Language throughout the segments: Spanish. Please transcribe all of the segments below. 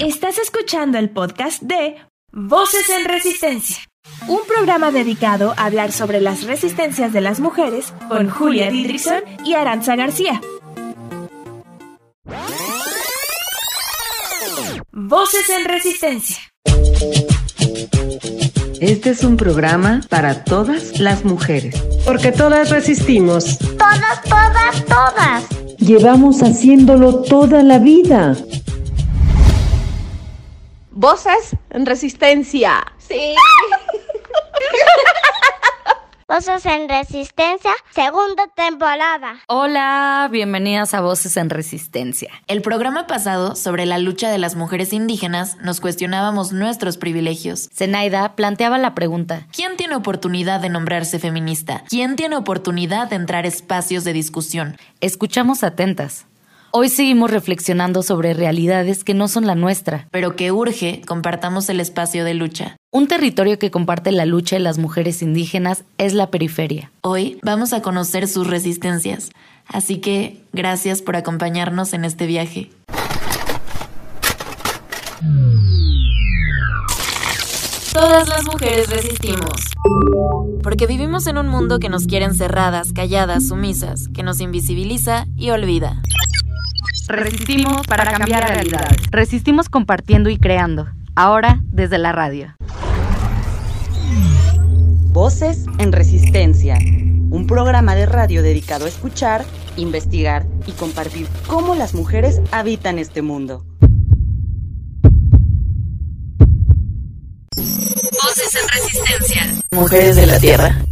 Estás escuchando el podcast de Voces en Resistencia, un programa dedicado a hablar sobre las resistencias de las mujeres con Julia Didrikson y Aranza García. Voces en Resistencia. Este es un programa para todas las mujeres. Porque todas resistimos. Todas, todas, todas. Llevamos haciéndolo toda la vida. Voces en resistencia. Sí. Voces en Resistencia, segunda temporada. Hola, bienvenidas a Voces en Resistencia. El programa pasado sobre la lucha de las mujeres indígenas nos cuestionábamos nuestros privilegios. Zenaida planteaba la pregunta: ¿Quién tiene oportunidad de nombrarse feminista? ¿Quién tiene oportunidad de entrar a espacios de discusión? Escuchamos atentas. Hoy seguimos reflexionando sobre realidades que no son la nuestra, pero que urge compartamos el espacio de lucha. Un territorio que comparte la lucha de las mujeres indígenas es la periferia. Hoy vamos a conocer sus resistencias, así que gracias por acompañarnos en este viaje. Todas las mujeres resistimos. Porque vivimos en un mundo que nos quiere encerradas, calladas, sumisas, que nos invisibiliza y olvida. Resistimos para cambiar realidades. Resistimos compartiendo y creando. Ahora desde la radio. Voces en Resistencia. Un programa de radio dedicado a escuchar, investigar y compartir cómo las mujeres habitan este mundo. Voces en Resistencia. Mujeres de la Tierra.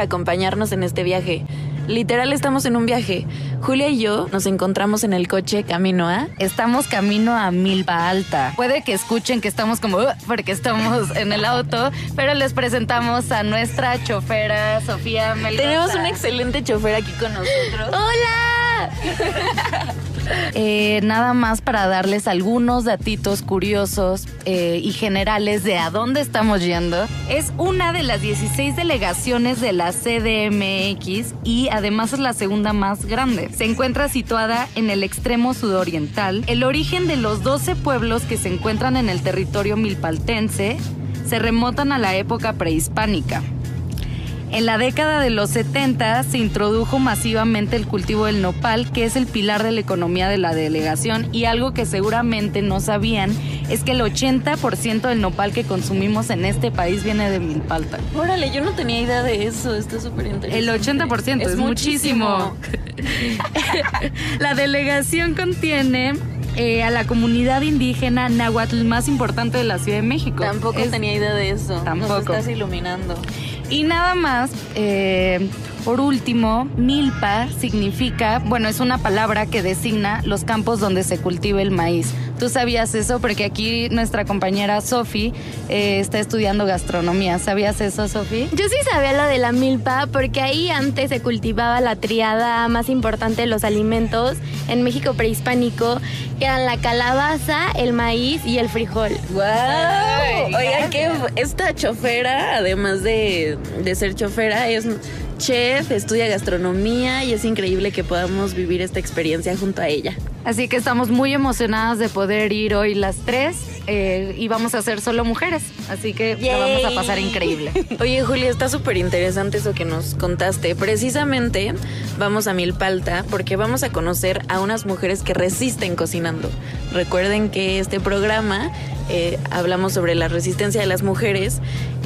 Por acompañarnos en este viaje. Literal estamos en un viaje. Julia y yo nos encontramos en el coche camino a... Estamos camino a Milpa Alta. Puede que escuchen que estamos como... "Uh", porque estamos en el auto, pero les presentamos a nuestra chofera Sofía. Tenemos un excelente chofer aquí con nosotros. ¡Hola! Eh, nada más para darles algunos datitos curiosos eh, y generales de a dónde estamos yendo. Es una de las 16 delegaciones de la CDMX y además es la segunda más grande. Se encuentra situada en el extremo sudoriental. El origen de los 12 pueblos que se encuentran en el territorio milpaltense se remontan a la época prehispánica. En la década de los 70 se introdujo masivamente el cultivo del nopal, que es el pilar de la economía de la delegación y algo que seguramente no sabían es que el 80% del nopal que consumimos en este país viene de Milpalta. Órale, yo no tenía idea de eso. Está súper interesante. El 80% es, muchísimo. la delegación contiene eh, a la comunidad indígena náhuatl más importante de la Ciudad de México. Tampoco Es- tenía idea de eso. Tampoco. Nos estás iluminando. Y nada más, eh, por último, milpa significa, bueno, es una palabra que designa los campos donde se cultiva el maíz. ¿Tú sabías eso? Porque aquí nuestra compañera Sofi eh, está estudiando gastronomía. ¿Sabías eso, Sofi? Yo sí sabía lo de la milpa porque ahí antes se cultivaba la triada más importante de los alimentos en México prehispánico, que eran la calabaza, el maíz y el frijol. ¡Wow! Oigan, que esta chofera, además de, de ser chofera, es chef, estudia gastronomía y es increíble que podamos vivir esta experiencia junto a ella. Así que estamos muy emocionadas de poder ir hoy las tres eh, y vamos a ser solo mujeres. Así que la vamos a pasar increíble. Oye, Julia, está súper interesante eso que nos contaste. Precisamente vamos a Milpalta porque vamos a conocer a unas mujeres que resisten cocinando. Recuerden que este programa eh, hablamos sobre la resistencia de las mujeres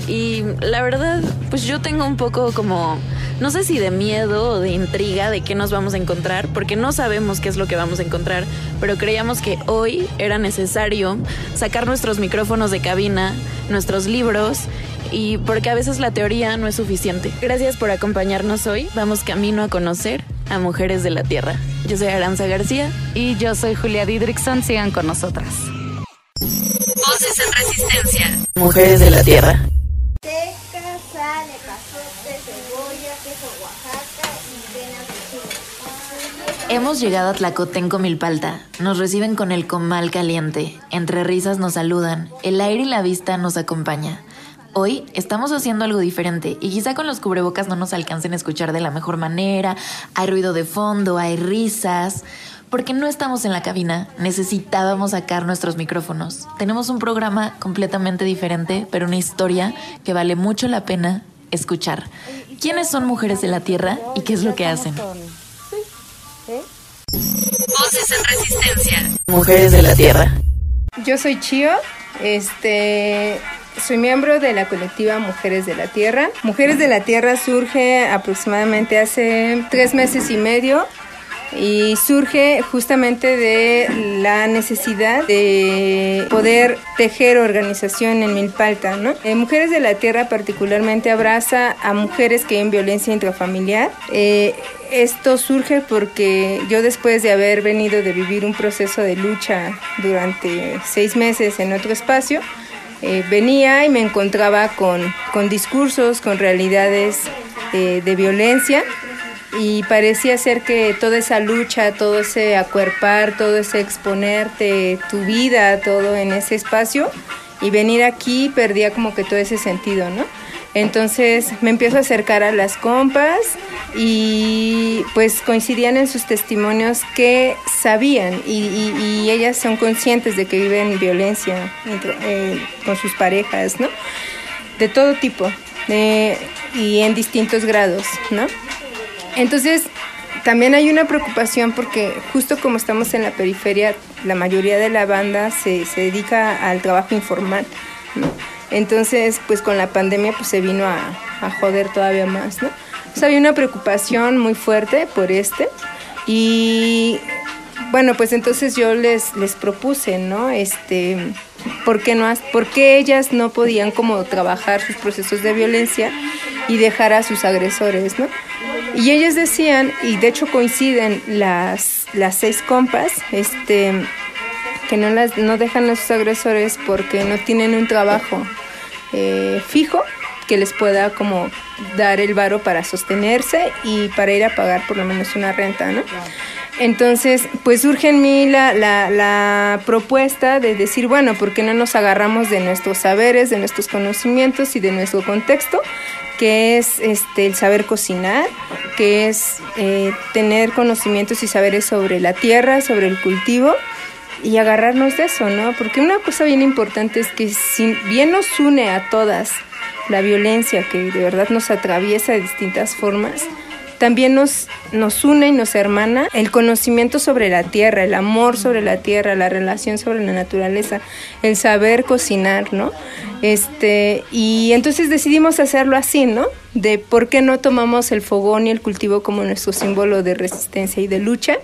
y la verdad, pues yo tengo un poco como, no sé si de miedo o de intriga de qué nos vamos a encontrar, porque no sabemos qué es lo que vamos a encontrar, pero creíamos que hoy era necesario sacar nuestros micrófonos de cabina, nuestros libros y porque a veces la teoría no es suficiente. Gracias por acompañarnos hoy. Vamos camino a conocer a Mujeres de la Tierra. Yo soy Aranza García. Y yo soy Julia Didrikson. Sigan con nosotras. Voces en Resistencia. Mujeres de la Tierra. Hemos llegado a Tlacotenco Milpalta. Nos reciben con el comal caliente. Entre risas nos saludan. El aire y la vista nos acompaña. Hoy estamos haciendo algo diferente y quizá con los cubrebocas no nos alcancen a escuchar de la mejor manera, hay ruido de fondo, hay risas, porque no estamos en la cabina, necesitábamos sacar nuestros micrófonos. Tenemos un programa completamente diferente, pero una historia que vale mucho la pena escuchar. ¿Quiénes son mujeres de la Tierra y qué es lo que hacen? Voces en Resistencia. Mujeres de la Tierra. Yo soy Chio, este, soy miembro de la colectiva Mujeres de la Tierra. Mujeres de la Tierra surge aproximadamente hace tres meses y medio y surge justamente de la necesidad de poder tejer organización en Milpalta. ¿no? Eh, mujeres de la Tierra particularmente abraza a mujeres que en violencia intrafamiliar. Eh, esto surge porque yo después de haber venido de vivir un proceso de lucha durante seis meses en otro espacio, eh, venía y me encontraba con, con discursos, con realidades de violencia y parecía ser que toda esa lucha, todo ese acuerpar, todo ese exponerte tu vida, todo en ese espacio y venir aquí perdía como que todo ese sentido, ¿no? Entonces me empiezo a acercar a las compas y pues coincidían en sus testimonios que sabían y, ellas son conscientes de que viven violencia eh, con sus parejas, ¿no? De todo tipo y en distintos grados, ¿no? Entonces, también hay una preocupación porque justo como estamos en la periferia, la mayoría de la banda se, se dedica al trabajo informal, ¿no? Entonces, pues con la pandemia pues se vino a, a joder todavía más, ¿no? Entonces había una preocupación muy fuerte por este y bueno, pues entonces yo les, les propuse, ¿no? Este, ¿por qué, no, ¿por ellas no podían como trabajar sus procesos de violencia y dejar a sus agresores, ¿no? Y ellas decían, y de hecho coinciden las, las seis compas, este, que no, las, no dejan a sus agresores porque no tienen un trabajo eh, fijo que les pueda como dar el varo para sostenerse y para ir a pagar por lo menos una renta, ¿no? Entonces, pues surge en mí la, la, propuesta de decir, bueno, ¿por qué no nos agarramos de nuestros saberes, de nuestros conocimientos y de nuestro contexto que es este, el saber cocinar, que es eh, tener conocimientos y saberes sobre la tierra, sobre el cultivo y agarrarnos de eso, ¿no? Porque una cosa bien importante es que si bien nos une a todas la violencia que de verdad nos atraviesa de distintas formas, también nos, nos une y nos hermana el conocimiento sobre la tierra, el amor sobre la tierra, la relación sobre la naturaleza, el saber cocinar, ¿no? Este, y entonces decidimos hacerlo así, ¿no? De por qué no tomamos el fogón y el cultivo como nuestro símbolo de resistencia y de lucha.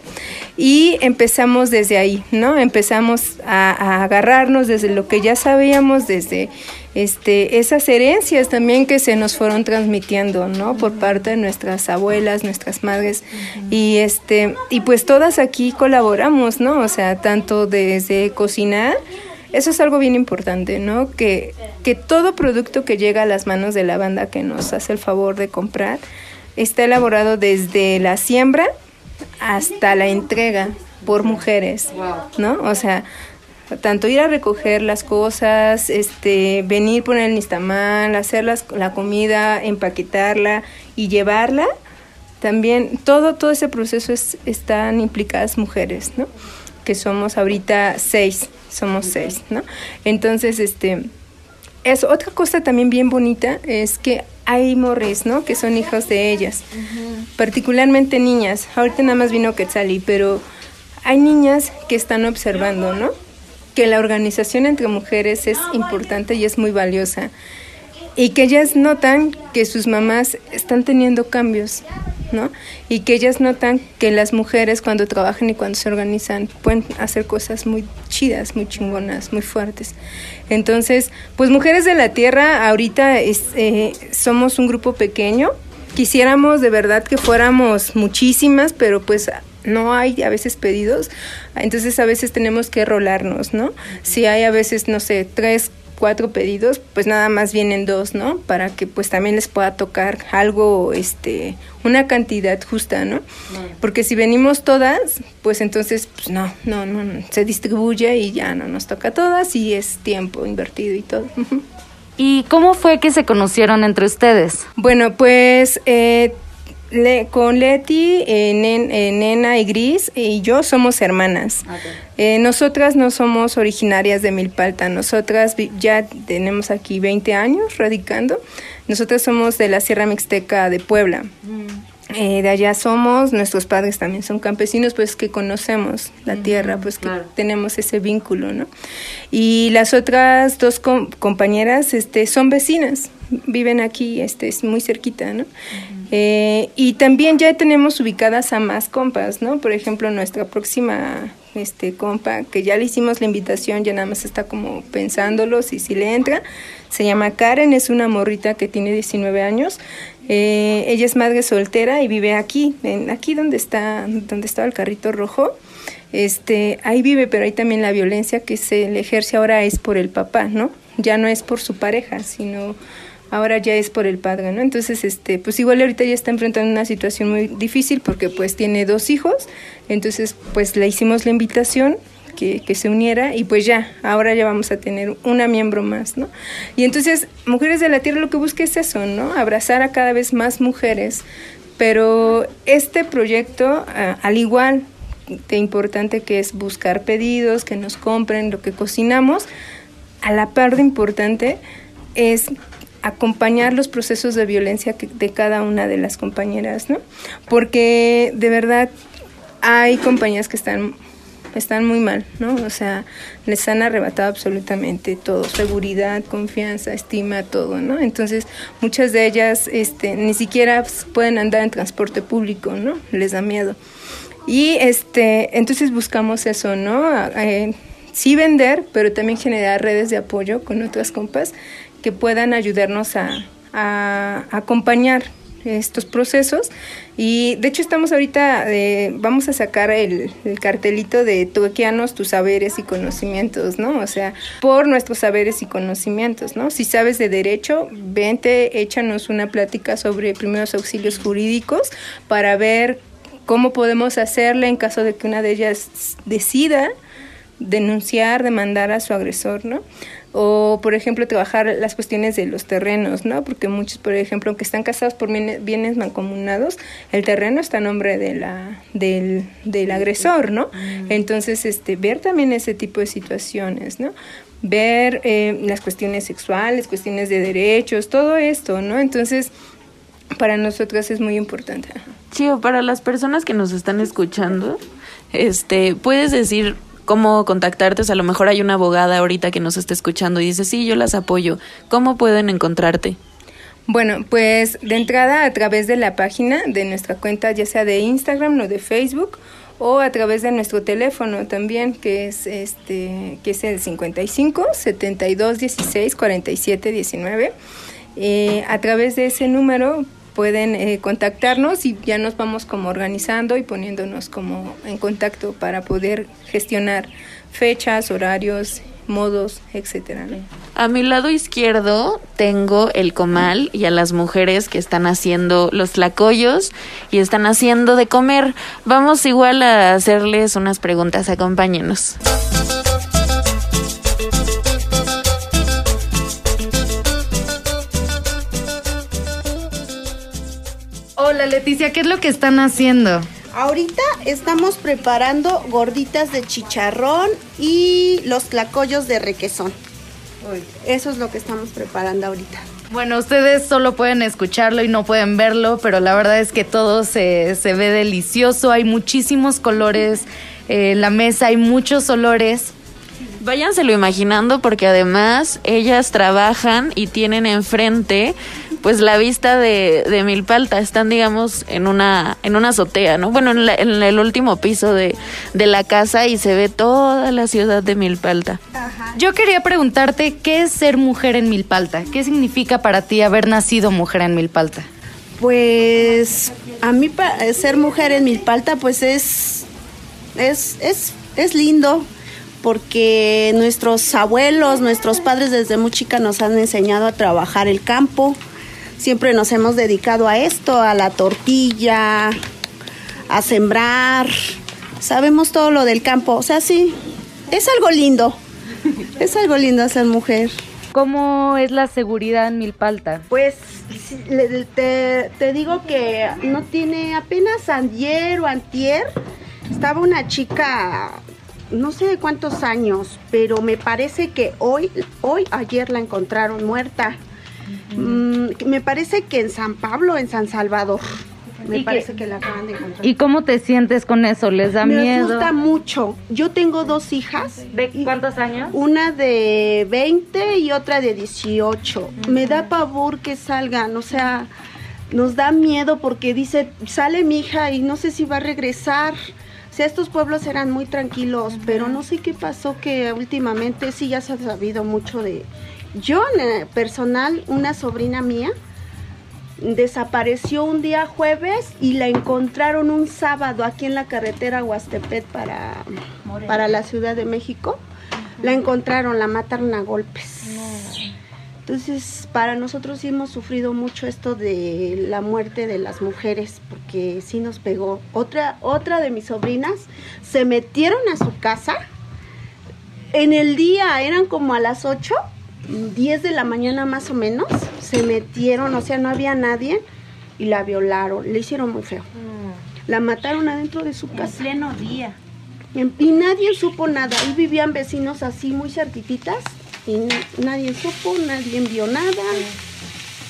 Y empezamos desde ahí, ¿no? Empezamos a, a agarrarnos desde lo que ya sabíamos, desde este, esas herencias también que se nos fueron transmitiendo, ¿no? Por parte de nuestras abuelas, nuestras madres. Y este, y pues todas aquí colaboramos, ¿no? O sea, tanto desde cocinar, eso es algo bien importante, ¿no? Que, que todo producto que llega a las manos de la banda que nos hace el favor de comprar está elaborado desde la siembra hasta la entrega por mujeres, ¿no? O sea, tanto ir a recoger las cosas, este, venir, poner el nistamal, hacer la comida, empaquetarla y llevarla, también todo, todo ese proceso es, están implicadas mujeres, ¿no? Que somos ahorita seis, somos seis, ¿no? Entonces, este, es otra cosa también bien bonita es que hay morris, ¿no? Que son hijos de ellas, particularmente niñas. Ahorita nada más vino Quetzali, pero hay niñas que están observando, ¿no? que la organización entre mujeres es importante y es muy valiosa y que ellas notan que sus mamás están teniendo cambios, ¿no? Y que ellas notan que las mujeres cuando trabajan y cuando se organizan pueden hacer cosas muy chidas, muy chingonas, muy fuertes. Entonces, pues Mujeres de la Tierra ahorita es, eh, somos un grupo pequeño. Quisiéramos de verdad que fuéramos muchísimas, pero pues no hay a veces pedidos, entonces a veces tenemos que rolarnos, ¿no? Si hay a veces, no sé, tres, cuatro pedidos, pues nada más vienen dos, ¿no? Para que pues también les pueda tocar algo, este, una cantidad justa, ¿no? Porque si venimos todas, pues entonces, pues no, no, no, se distribuye y ya no nos toca a todas y es tiempo invertido y todo. ¿Y cómo fue que se conocieron entre ustedes? Bueno, pues eh, le- con Leti, eh, Nen- eh, Nena y Gris y yo somos hermanas. Eh, nosotras no somos originarias de Milpalta, nosotras vi- ya tenemos aquí 20 años radicando. Nosotras somos de la Sierra Mixteca de Puebla. Eh, de allá somos, nuestros padres también son campesinos, pues que conocemos la tierra, pues que tenemos ese vínculo, ¿no? Y las otras dos com- compañeras este, son vecinas, viven aquí, este, es muy cerquita, ¿no? Eh, y también ya tenemos ubicadas a más compas, ¿no? Por ejemplo, nuestra próxima este compa, que ya le hicimos la invitación, ya nada más está como pensándolo si, si le entra, se llama Karen, es una morrita que tiene 19 años. Eh, ella es madre soltera y vive aquí, en, aquí donde está, donde estaba el carrito rojo. Este, ahí vive, pero ahí también la violencia que se le ejerce ahora es por el papá, ¿no? Ya no es por su pareja, sino ahora ya es por el padre, ¿no? Entonces, este, pues igual ahorita ya está enfrentando una situación muy difícil porque pues tiene dos hijos, entonces pues le hicimos la invitación que, se uniera y pues ya, ahora ya vamos a tener una miembro más, ¿no? Y entonces, Mujeres de la Tierra lo que busca es eso, ¿no? Abrazar a cada vez más mujeres, pero este proyecto, al igual de importante que es buscar pedidos, que nos compren lo que cocinamos, a la par de importante es acompañar los procesos de violencia de cada una de las compañeras, ¿no? Porque de verdad hay compañías que están están muy mal, ¿no? O sea, les han arrebatado absolutamente todo, seguridad, confianza, estima, todo, ¿no? Entonces, muchas de ellas este ni siquiera pueden andar en transporte público, ¿no? Les da miedo. Y este, entonces buscamos eso, ¿no? Eh, sí vender, pero también generar redes de apoyo con otras compas que puedan ayudarnos a acompañar estos procesos. Y de hecho estamos ahorita, eh, vamos a sacar el, el cartelito de Tuequianos, tus saberes y conocimientos, ¿no? O sea, por nuestros saberes y conocimientos, ¿no? Si sabes de derecho, vente, échanos una plática sobre primeros auxilios jurídicos para ver cómo podemos hacerle en caso de que una de ellas decida denunciar, demandar a su agresor, ¿no? O, por ejemplo, trabajar las cuestiones de los terrenos, ¿no? Porque muchos, por ejemplo, aunque están casados por bienes, mancomunados, el terreno está a nombre de la, del, del agresor, ¿no? Entonces, este, ver también ese tipo de situaciones, ¿no? Ver eh, las cuestiones sexuales, cuestiones de derechos, todo esto, ¿no? Entonces, para nosotras es muy importante. Chío, para las personas que nos están escuchando, este, puedes decir cómo contactarte, a lo mejor hay una abogada ahorita que nos está escuchando y dice, sí, yo las apoyo. ¿Cómo pueden encontrarte? Bueno, pues de entrada a través de la página de nuestra cuenta, ya sea de Instagram o de Facebook, o a través de nuestro teléfono también, que es este, que es el 55 72 16 47 19. Eh, a través de ese número pueden eh, contactarnos y ya nos vamos como organizando y poniéndonos como en contacto para poder gestionar fechas, horarios, modos, etcétera. A mi lado izquierdo tengo el comal y a las mujeres que están haciendo los tlacoyos y están haciendo de comer. Vamos igual a hacerles unas preguntas, acompáñenos. Hola Leticia, ¿qué es lo que están haciendo? Ahorita estamos preparando gorditas de chicharrón y los tlacoyos de requesón. Eso es lo que estamos preparando ahorita. Bueno, ustedes solo pueden escucharlo y no pueden verlo, pero la verdad es que todo se, se ve delicioso, hay muchísimos colores, eh, en la mesa hay muchos olores. Váyanselo imaginando porque además ellas trabajan y tienen enfrente pues la vista de, de Milpalta. Están digamos en una, en una azotea, ¿no? Bueno, en, la- en el último piso de, de la casa y se ve toda la ciudad de Milpalta. Yo quería preguntarte, ¿qué es ser mujer en Milpalta? ¿Qué significa para ti haber nacido mujer en Milpalta? Pues a mí pa- ser mujer en Milpalta pues es, es, es, es lindo porque nuestros abuelos, nuestros padres desde muy chica nos han enseñado a trabajar el campo. Siempre nos hemos dedicado a esto, a la tortilla, a sembrar. Sabemos todo lo del campo. O sea, sí, es algo lindo. Es algo lindo ser mujer. ¿Cómo es la seguridad en Milpalta? Pues sí, le- te, te digo que no tiene apenas ayer o antier. Estaba una chica, no sé de cuántos años, pero me parece que hoy, hoy, ayer la encontraron muerta. Mm, me parece que en San Pablo, en San Salvador. Me ¿Y qué- parece que la acaban de encontrar. ¿Y cómo te sientes con eso? ¿Les da me miedo? asusta mucho. Yo tengo dos hijas. ¿De cuántos años? Una de 20 y otra de 18. Me da pavor que salgan, o sea, nos da miedo porque dice, sale mi hija y no sé si va a regresar. O sea, estos pueblos eran muy tranquilos, pero no sé qué pasó que últimamente sí ya se ha sabido mucho de... Yo, en personal, una sobrina mía, desapareció un día jueves y la encontraron un sábado aquí en la carretera Huastepet para, para la Ciudad de México. La encontraron, la mataron a golpes. Entonces, para nosotros sí hemos sufrido mucho esto de la muerte de las mujeres, porque sí nos pegó. Otra, otra de mis sobrinas se metieron a su casa. En el día eran como a las 8, 10 de la mañana más o menos. Se metieron, o sea, no había nadie y la violaron. Le hicieron muy feo. La mataron adentro de su casa. En pleno día. Y nadie supo nada. Ahí vivían vecinos así muy cerquititas y nadie supo, nadie vio nada.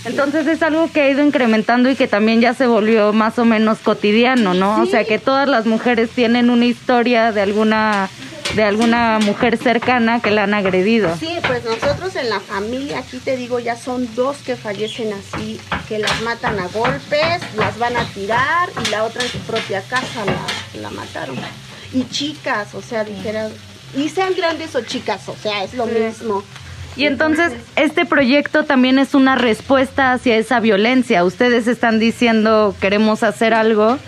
Entonces es algo que ha ido incrementando y que también ya se volvió más o menos cotidiano, ¿no? O sea que todas las mujeres tienen una historia de alguna de alguna mujer cercana que la han agredido. Sí, pues nosotros en la familia, aquí te digo, ya son dos que fallecen así, que las matan a golpes, las van a tirar y la otra en su propia casa la, la mataron. Y chicas, o sea, dijeran, y sean grandes o chicas, o sea, es lo mismo. Y entonces este proyecto también es una respuesta hacia esa violencia. Ustedes están diciendo queremos hacer algo,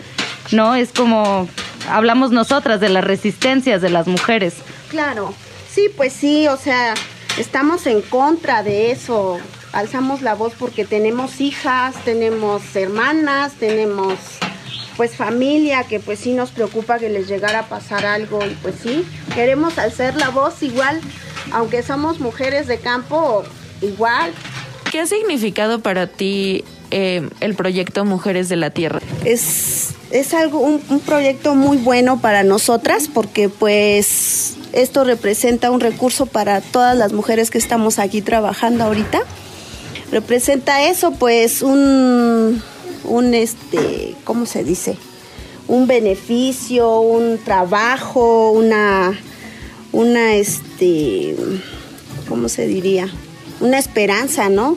¿no? Es como hablamos nosotras de las resistencias de las mujeres. Claro, sí, pues sí, o sea, estamos en contra de eso. Alzamos la voz porque tenemos hijas, tenemos hermanas, tenemos pues familia que pues sí nos preocupa que les llegara a pasar algo y pues sí, queremos alzar la voz igual, aunque somos mujeres de campo, igual. ¿Qué ha significado para ti eh, el proyecto Mujeres de la Tierra? Es, es algo, un, proyecto muy bueno para nosotras porque pues esto representa un recurso para todas las mujeres que estamos aquí trabajando ahorita. Representa eso, pues un, un este, ¿cómo se dice? Un beneficio, un trabajo, una, una este, ¿cómo se diría? Una esperanza, ¿no?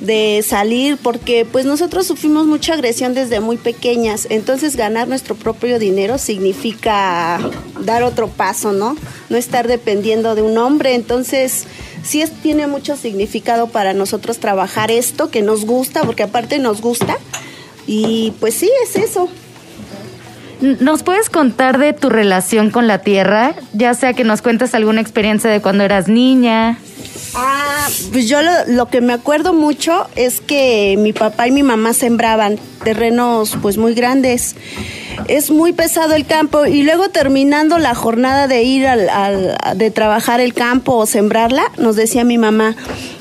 De salir porque pues nosotros sufrimos mucha agresión desde muy pequeñas, entonces ganar nuestro propio dinero significa dar otro paso, ¿no? No estar dependiendo de un hombre, entonces sí es, tiene mucho significado para nosotros trabajar esto que nos gusta, porque aparte nos gusta y pues sí es eso. ¿Nos puedes contar de tu relación con la tierra? Ya sea que nos cuentes alguna experiencia de cuando eras niña. Ah, pues yo lo, lo que me acuerdo mucho es que mi papá y mi mamá sembraban terrenos pues muy grandes. Es muy pesado el campo y luego terminando la jornada de ir al, al- de trabajar el campo o sembrarla, nos decía mi mamá,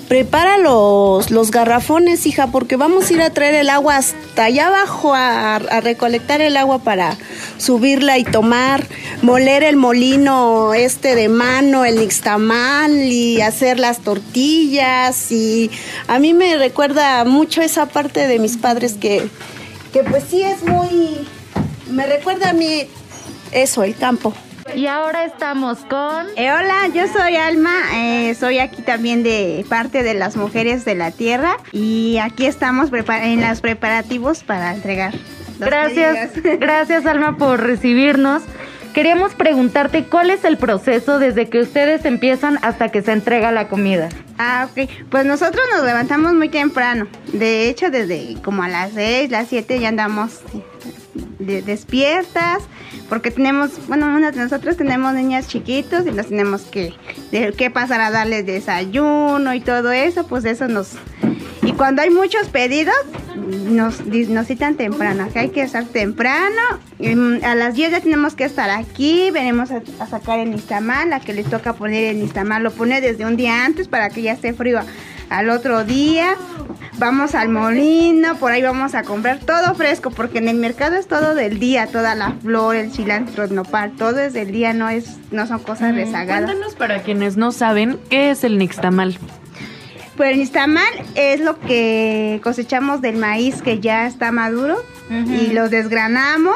prepara los, los garrafones, hija, porque vamos a ir a traer el agua hasta allá abajo a, recolectar el agua para subirla y tomar, moler el molino este de mano, el nixtamal y hacer las tortillas y a mí me recuerda mucho esa parte de mis padres que, que pues sí es muy, me recuerda a mí eso, el campo. Y ahora estamos con... Eh, hola, yo soy Alma, eh, soy aquí también de parte de las mujeres de la tierra y aquí estamos en los preparativos para entregar. Gracias, pedidos. gracias Alma por recibirnos. Queríamos preguntarte cuál es el proceso desde que ustedes empiezan hasta que se entrega la comida. Ah, ok. Pues nosotros nos levantamos muy temprano. De hecho, desde como a las 6, las 7 ya andamos de- despiertas. Porque tenemos, bueno, unas de nosotros tenemos niñas chiquitos y nos tenemos que, de, que pasar a darles desayuno y todo eso. Pues eso nos... Y cuando hay muchos pedidos, nos, nos citan temprano, hay que estar temprano. Mm, A las 10 ya tenemos que estar aquí, venimos a, a sacar el nistamal, la que les toca poner el nistamal, lo pone desde un día antes para que ya esté frío al otro día. Vamos al molino, por ahí vamos a comprar todo fresco, porque en el mercado es todo del día, toda la flor, el cilantro, el nopal, todo es del día, no es, no son cosas rezagadas. Cuéntanos para quienes no saben, ¿qué es el nixtamal? Pues el nixtamal es lo que cosechamos del maíz que ya está maduro y lo desgranamos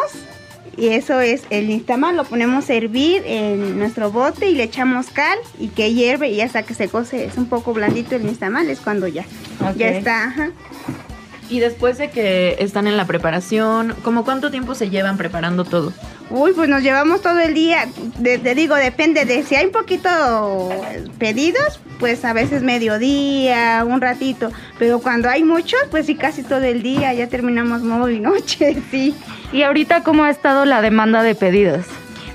y eso es el nixtamal, lo ponemos a hervir en nuestro bote y le echamos cal y que hierve y hasta que se cose es un poco blandito el nixtamal es cuando ya ya está, ajá. Y después de que están en la preparación, ¿cómo cuánto tiempo se llevan preparando todo? Uy, pues nos llevamos todo el día. De- te digo, depende de si hay un poquito pedidos, pues a veces mediodía, un ratito. Pero cuando hay muchos, pues sí, casi todo el día. Ya terminamos muy noche, sí. ¿Y ahorita cómo ha estado la demanda de pedidos?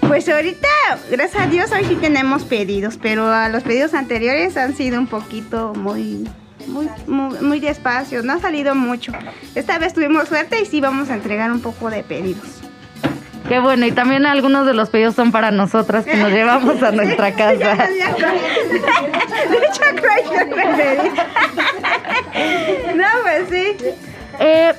Pues ahorita, gracias a Dios, hoy sí tenemos pedidos, pero a los pedidos anteriores han sido un poquito muy, muy, muy, muy despacio, no ha salido mucho. Esta vez tuvimos suerte y sí vamos a entregar un poco de pedidos. Qué bueno, y también algunos de los pedidos son para nosotras que nos llevamos a nuestra casa. Pedí. No, pues sí. Eh,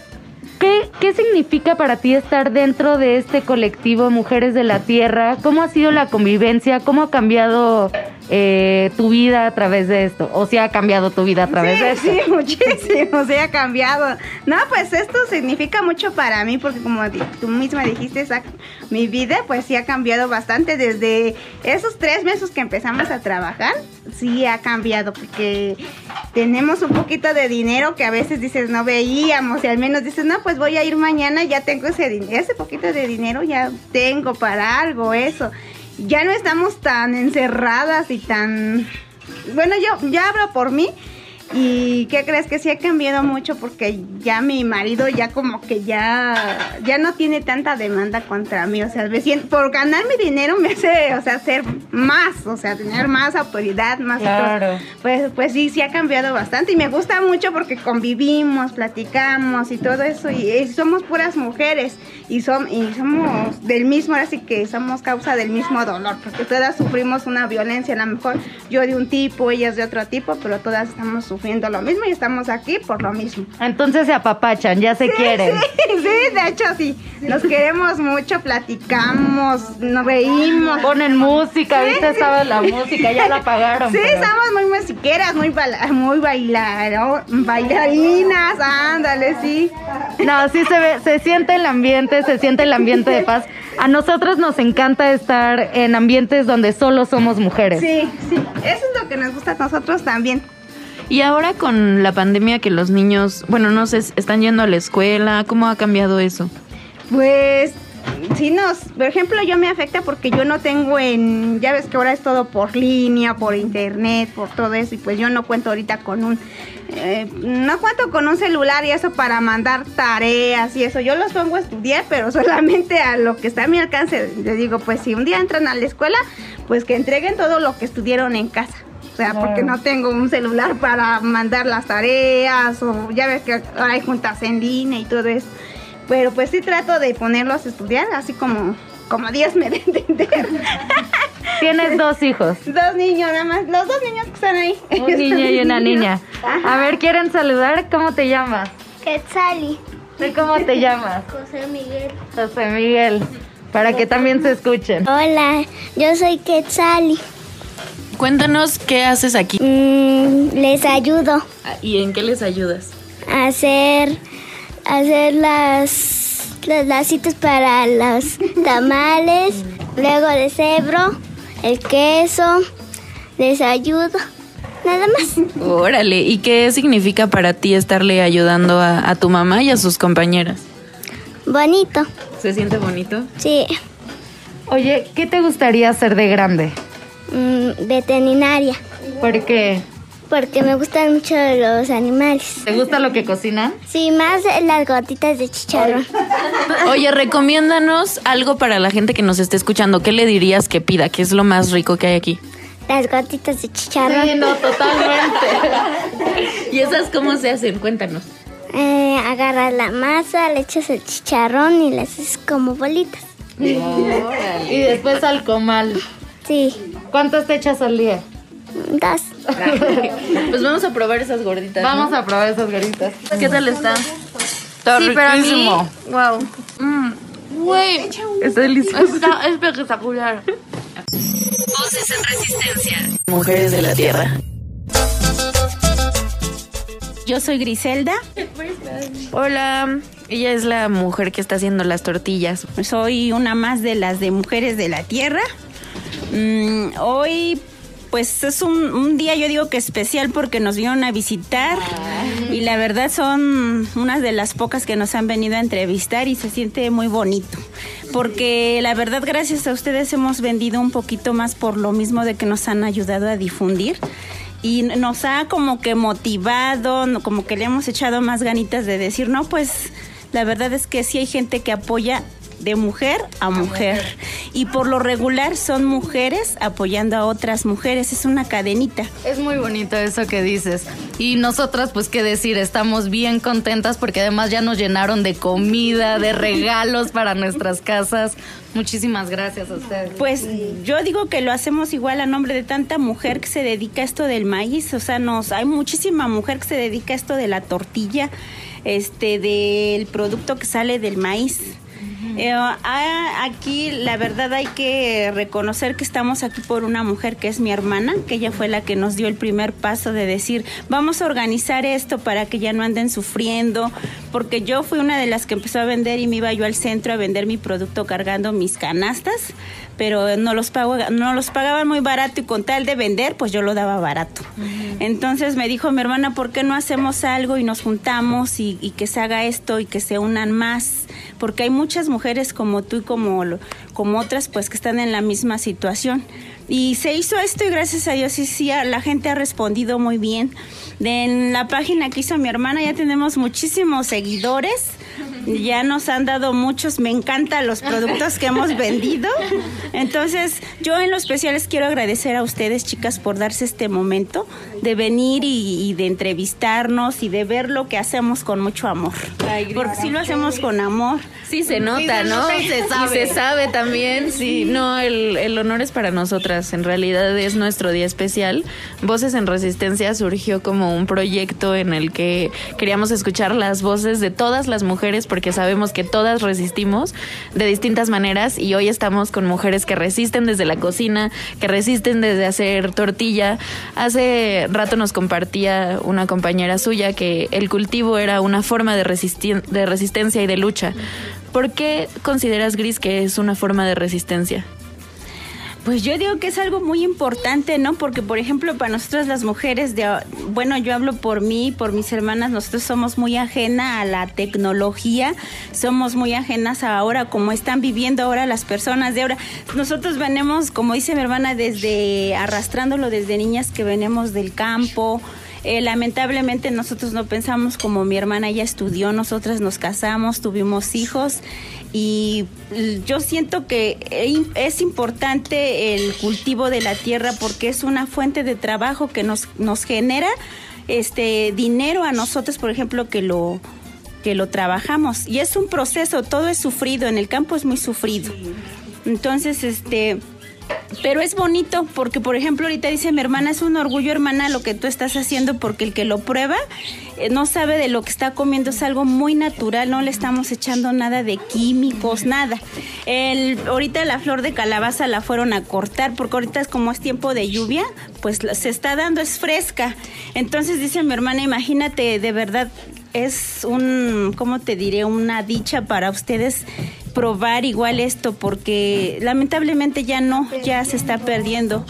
¿qué, ¿Qué significa para ti estar dentro de este colectivo Mujeres de la Tierra? ¿Cómo ha sido la convivencia? ¿Cómo ha cambiado eh, tu vida a través de esto? ¿O si ha cambiado tu vida a través de esto? Sí, muchísimo, se ha cambiado. No, pues esto significa mucho para mí porque como tú misma dijiste, esa- mi vida pues sí ha cambiado bastante desde esos tres meses que empezamos a trabajar, sí ha cambiado porque tenemos un poquito de dinero que a veces dices no veíamos y al menos dices, no, pues voy a ir mañana, ya tengo ese ese poquito de dinero ya tengo para algo, eso. Ya no estamos tan encerradas y tan bueno, yo ya hablo por mí. ¿Y qué crees que sí ha cambiado mucho? Porque ya mi marido ya como que ya, ya no tiene tanta demanda contra mí. O sea, me siento- por ganar mi dinero me hace, o sea, ser más, o sea, tener más autoridad, más... Claro. Pues, pues sí, sí ha cambiado bastante y me gusta mucho porque convivimos, platicamos y todo eso y, somos puras mujeres y, som- y somos del mismo, así que somos causa del mismo dolor porque todas sufrimos una violencia, a lo mejor yo de un tipo, ellas de otro tipo, pero todas estamos sufriendo lo mismo y estamos aquí por lo mismo. Entonces se apapachan, ya se quieren. Sí, sí, de hecho sí, nos queremos mucho, platicamos, nos reímos. Ponen música, Sí, ahorita sí. estaba la música, ya la apagaron. Sí, pero- somos muy musiqueras, muy, bala- muy bailaro- bailarinas, ándale, sí. No, sí se ve, se siente el ambiente, se siente el ambiente de paz. A nosotros nos encanta estar en ambientes donde solo somos mujeres. Sí, sí, eso es lo que nos gusta a nosotros también. Y ahora con la pandemia que los niños, bueno, no sé, están yendo a la escuela, ¿cómo ha cambiado eso? Pues sí nos, por ejemplo, yo me afecta porque yo no tengo en, ya ves que ahora es todo por línea, por internet, por todo eso, y pues yo no cuento ahorita con un, eh, no cuento con un celular y eso para mandar tareas y eso. Yo los pongo a estudiar, pero solamente a lo que está a mi alcance. Les digo, pues si un día entran a la escuela, pues que entreguen todo lo que estudiaron en casa. O sea, porque no tengo un celular para mandar las tareas o ya ves que ahora hay juntas en línea y todo eso. Pero pues sí trato de ponerlos a estudiar, así como, como Dios me dé entender. Tienes dos hijos, Dos niños nada más, los dos niños que están ahí. un niño y una niña. A ver, ¿quieren saludar? ¿Cómo te llamas? Quetzali. ¿Tú cómo te llamas? José Miguel. José Miguel, para que también se escuchen. Hola, yo soy Quetzali. Cuéntanos qué haces aquí Mm, les ayudo y en qué les ayudas. a hacer, hacer las, las lacitos para los tamales, luego de cebro, el queso, les ayudo. Nada más. Órale, ¿y qué significa para ti estarle ayudando a, a tu mamá y a sus compañeras? Bonito. ¿Se siente bonito? Sí. Oye, ¿qué te gustaría hacer de grande? Mm, veterinaria. ¿Por qué? Porque me gustan mucho los animales. ¿Te gusta lo que cocinan? Sí, más las gotitas de chicharrón. Oye, recomiéndanos algo para la gente que nos esté escuchando. ¿Qué le dirías que pida? ¿Qué es lo más rico que hay aquí? Las gotitas de chicharrón. Sí, no, totalmente. ¿Y esas cómo se hacen? Cuéntanos. Eh, agarras la masa, le echas el chicharrón y las haces como bolitas. Y después al comal. Sí. ¿Cuántas te echas al día? Dos. Pues vamos a probar esas gorditas. ¿no? Vamos a probar esas garitas. ¿Qué tal está? Está sí, pero a mí, riquísimo. wow. Mm, Güey, Está delicioso. está espectacular. Voces en resistencia. Mujeres de la Tierra. Yo soy Griselda, Hola, ella es la mujer que está haciendo las tortillas. soy una más de las de Mujeres de la Tierra. Mm, hoy pues es un, día yo digo que especial porque nos vinieron a visitar y la verdad son unas de las pocas que nos han venido a entrevistar y se siente muy bonito. Porque la verdad gracias a ustedes hemos vendido un poquito más por lo mismo de que nos han ayudado a difundir y nos ha como que motivado, como que le hemos echado más ganitas de decir, no, pues la verdad es que sí hay gente que apoya de mujer a mujer. Y por lo regular son mujeres apoyando a otras mujeres, es una cadenita. Es muy bonito eso que dices. Y nosotras, pues qué decir, estamos bien contentas porque además ya nos llenaron de comida, de regalos para nuestras casas. Muchísimas gracias a ustedes. Pues yo digo que lo hacemos igual a nombre de tanta mujer que se dedica a esto del maíz, o sea, nos hay muchísima mujer que se dedica a esto de la tortilla, este del producto que sale del maíz. Eh, ah, aquí la verdad hay que reconocer que estamos aquí por una mujer que es mi hermana, que ella fue la que nos dio el primer paso de decir, vamos a organizar esto para que ya no anden sufriendo, porque yo fui una de las que empezó a vender y me iba yo al centro a vender mi producto cargando mis canastas, pero no los, pago, no los pagaban muy barato y con tal de vender, pues yo lo daba barato. Entonces me dijo mi hermana, ¿por qué no hacemos algo y nos juntamos y, y que se haga esto y que se unan más? Porque hay muchas mujeres como tú y como, como otras, pues que están en la misma situación. Y se hizo esto y gracias a Dios sí, sí, la gente ha respondido muy bien. De en la página que hizo mi hermana ya tenemos muchísimos seguidores. Ya nos han dado muchos, me encantan los productos que hemos vendido. Entonces, yo en lo especial les quiero agradecer a ustedes, chicas, por darse este momento de venir y, y de entrevistarnos y de ver lo que hacemos con mucho amor. Porque sí lo hacemos con amor. Sí, se nota, ¿no? y se Y sabe. se sabe también, sí. No, el, el honor es para nosotras. En realidad es nuestro día especial. Voces en Resistencia surgió como un proyecto en el que queríamos escuchar las voces de todas las mujeres porque sabemos que todas resistimos de distintas maneras y hoy estamos con mujeres que resisten desde la cocina, que resisten desde hacer tortilla. Hace rato nos compartía una compañera suya que el cultivo era una forma de, de resistencia y de lucha. ¿Por qué consideras, Gris, que es una forma de resistencia? Pues yo digo que es algo muy importante, ¿no? Porque, por ejemplo, para nosotras las mujeres, de, bueno, yo hablo por mí, por mis hermanas, nosotros somos muy ajena a la tecnología, somos muy ajenas a ahora, como están viviendo ahora las personas de ahora. Nosotros venimos, como dice mi hermana, desde arrastrándolo desde niñas que venimos del campo, eh, lamentablemente nosotros no pensamos como mi hermana, ella estudió, nosotras nos casamos, tuvimos hijos y yo siento que es importante el cultivo de la tierra porque es una fuente de trabajo que nos, nos genera este dinero a nosotros, por ejemplo, que lo que lo trabajamos y es un proceso, todo es sufrido, en el campo es muy sufrido. Entonces, este pero es bonito porque, por ejemplo, ahorita dice mi hermana, es un orgullo, hermana, lo que tú estás haciendo porque el que lo prueba eh, no sabe de lo que está comiendo, es algo muy natural, no le estamos echando nada de químicos, nada. El, ahorita la flor de calabaza la fueron a cortar porque ahorita es como es tiempo de lluvia, pues se está dando, es fresca. Entonces dice mi hermana, imagínate, de verdad es un, ¿cómo te diré? Una dicha para ustedes probar igual esto porque lamentablemente ya no, ya se está perdiendo.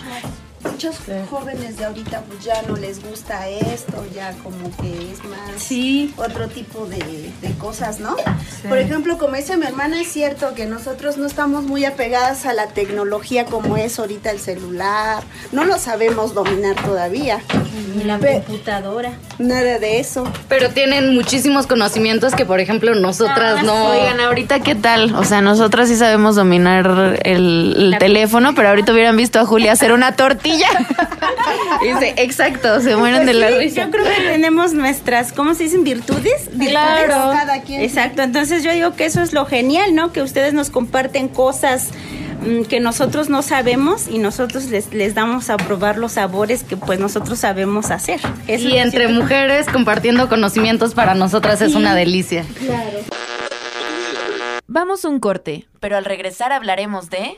Muchos jóvenes de ahorita pues ya no les gusta esto, ya como que es más Sí. otro tipo de, de cosas, ¿no? Por ejemplo, como dice mi hermana, es cierto que nosotros no estamos muy apegadas a la tecnología como es ahorita el celular, no lo sabemos dominar todavía. Ni la Pe- computadora. Nada de eso. Pero tienen muchísimos conocimientos que, por ejemplo, nosotras no. Oigan, ahorita qué tal? O sea, nosotras sí sabemos dominar el, el teléfono, pero ahorita hubieran visto a Julia hacer una tortilla Dice, exacto, se mueren de la Sí, risa. Yo creo que tenemos nuestras, ¿cómo se dicen? Virtudes. Virtudes. Claro. Cada quien. Exacto, entonces yo digo que eso es lo genial, ¿no? Que ustedes nos comparten cosas mm, que nosotros no sabemos y nosotros les, les damos a probar los sabores que pues nosotros sabemos hacer. Y entre mujeres compartiendo conocimientos para nosotras es una delicia. Vamos un corte, pero al regresar hablaremos de...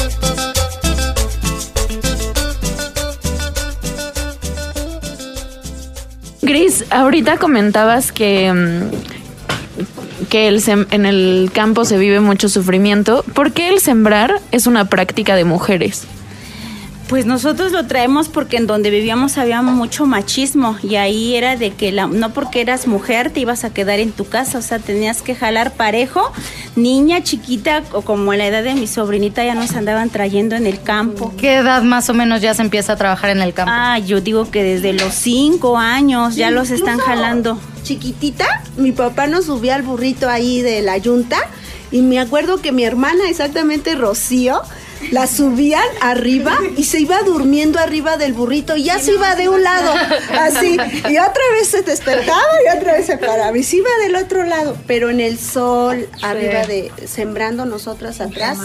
Gris, ahorita comentabas que, mm, que el en el campo se vive mucho sufrimiento. ¿Por qué el sembrar es una práctica de mujeres? Pues nosotros lo traemos porque en donde vivíamos había mucho machismo y ahí era de que la, no porque eras mujer te ibas a quedar en tu casa, o sea, tenías que jalar parejo, niña chiquita o como a la edad de mi sobrinita ya nos andaban trayendo en el campo. ¿Qué edad más o menos ya se empieza a trabajar en el campo? Ah, yo digo que desde los cinco años ya los están jalando. Chiquitita, mi papá nos subía al burrito ahí de la yunta y me acuerdo que mi hermana, exactamente Rocío, la subían arriba y se iba durmiendo arriba del burrito y ya se iba de un lado, así, y otra vez se despertaba y otra vez se paraba y se iba del otro lado, pero en el sol, arriba de, sembrando nosotras atrás,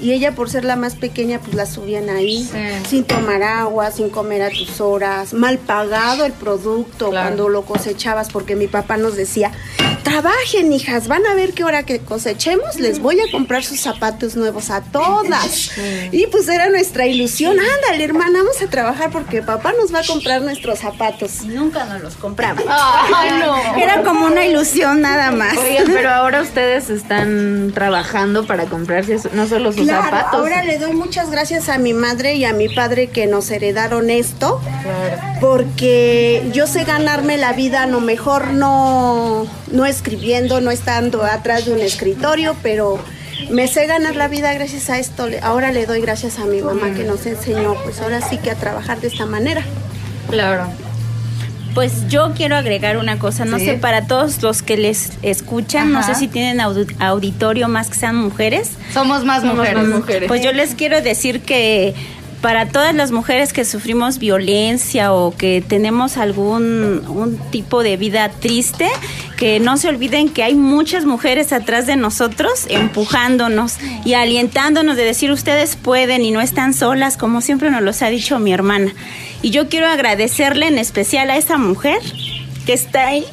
y ella por ser la más pequeña, pues la subían ahí, sin tomar agua, sin comer a tus horas, mal pagado el producto cuando lo cosechabas, porque mi papá nos decía, trabajen hijas, van a ver qué hora que cosechemos, les voy a comprar sus zapatos nuevos a todas. Y pues era nuestra ilusión, ándale hermana, vamos a trabajar porque papá nos va a comprar nuestros zapatos. Y nunca nos los. Ay, no. Era como una ilusión nada más. Oigan, pero ahora ustedes están trabajando para comprarse no solo sus Claro, zapatos. ahora le doy muchas gracias a mi madre y a mi padre que nos heredaron esto, porque yo sé ganarme la vida, a lo mejor no, no escribiendo, no estando atrás de un escritorio, pero me sé ganar la vida gracias a esto. Ahora le doy gracias a mi mamá que nos enseñó, pues ahora sí que a trabajar de esta manera. Claro. Pues yo quiero agregar una cosa, no Sí. sé, para todos los que les escuchan, no sé si tienen audi- auditorio más que sean mujeres. Somos más Somos mujeres. más mujeres. Pues yo les quiero decir que para todas las mujeres que sufrimos violencia o que tenemos algún un tipo de vida triste, que no se olviden que hay muchas mujeres atrás de nosotros empujándonos y alientándonos de decir ustedes pueden y no están solas, como siempre nos los ha dicho mi hermana. Y yo quiero agradecerle en especial a esa mujer que está ahí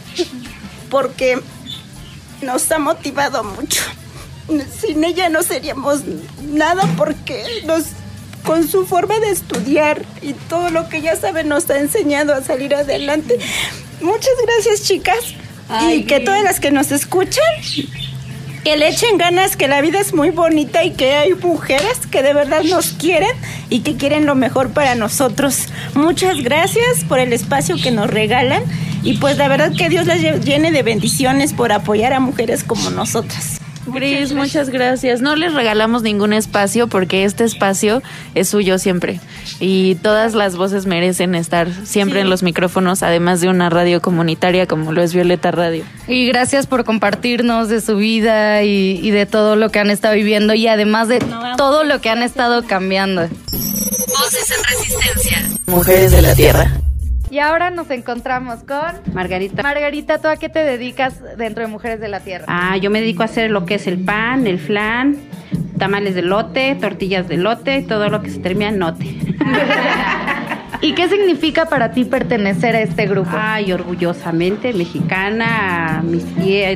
porque nos ha motivado mucho. Sin ella no seríamos nada porque nos con su forma de estudiar y todo lo que ella sabe nos ha enseñado a salir adelante. Muchas gracias, chicas. Y que todas las que nos escuchan que le echen ganas, que la vida es muy bonita y que hay mujeres que de verdad nos quieren y que quieren lo mejor para nosotros. Muchas gracias por el espacio que nos regalan y pues la verdad que Dios las lle- llene de bendiciones por apoyar a mujeres como nosotras. Gris, muchas gracias. No les regalamos ningún espacio porque este espacio es suyo siempre. Y todas las voces merecen estar siempre en los micrófonos, además de una radio comunitaria como lo es Violeta Radio. Y gracias por compartirnos de su vida y, y de todo lo que han estado viviendo y además de todo lo que han estado cambiando. Voces en resistencia. Mujeres de la Tierra. Y ahora nos encontramos con Margarita. Margarita. ¿Tú a qué te dedicas dentro de Mujeres de la Tierra? Ah, yo me dedico a hacer lo que es el pan, el flan, tamales de lote, tortillas de lote, todo lo que se termina en note. ¿Y qué significa para ti pertenecer a este grupo? Ay, orgullosamente mexicana, mis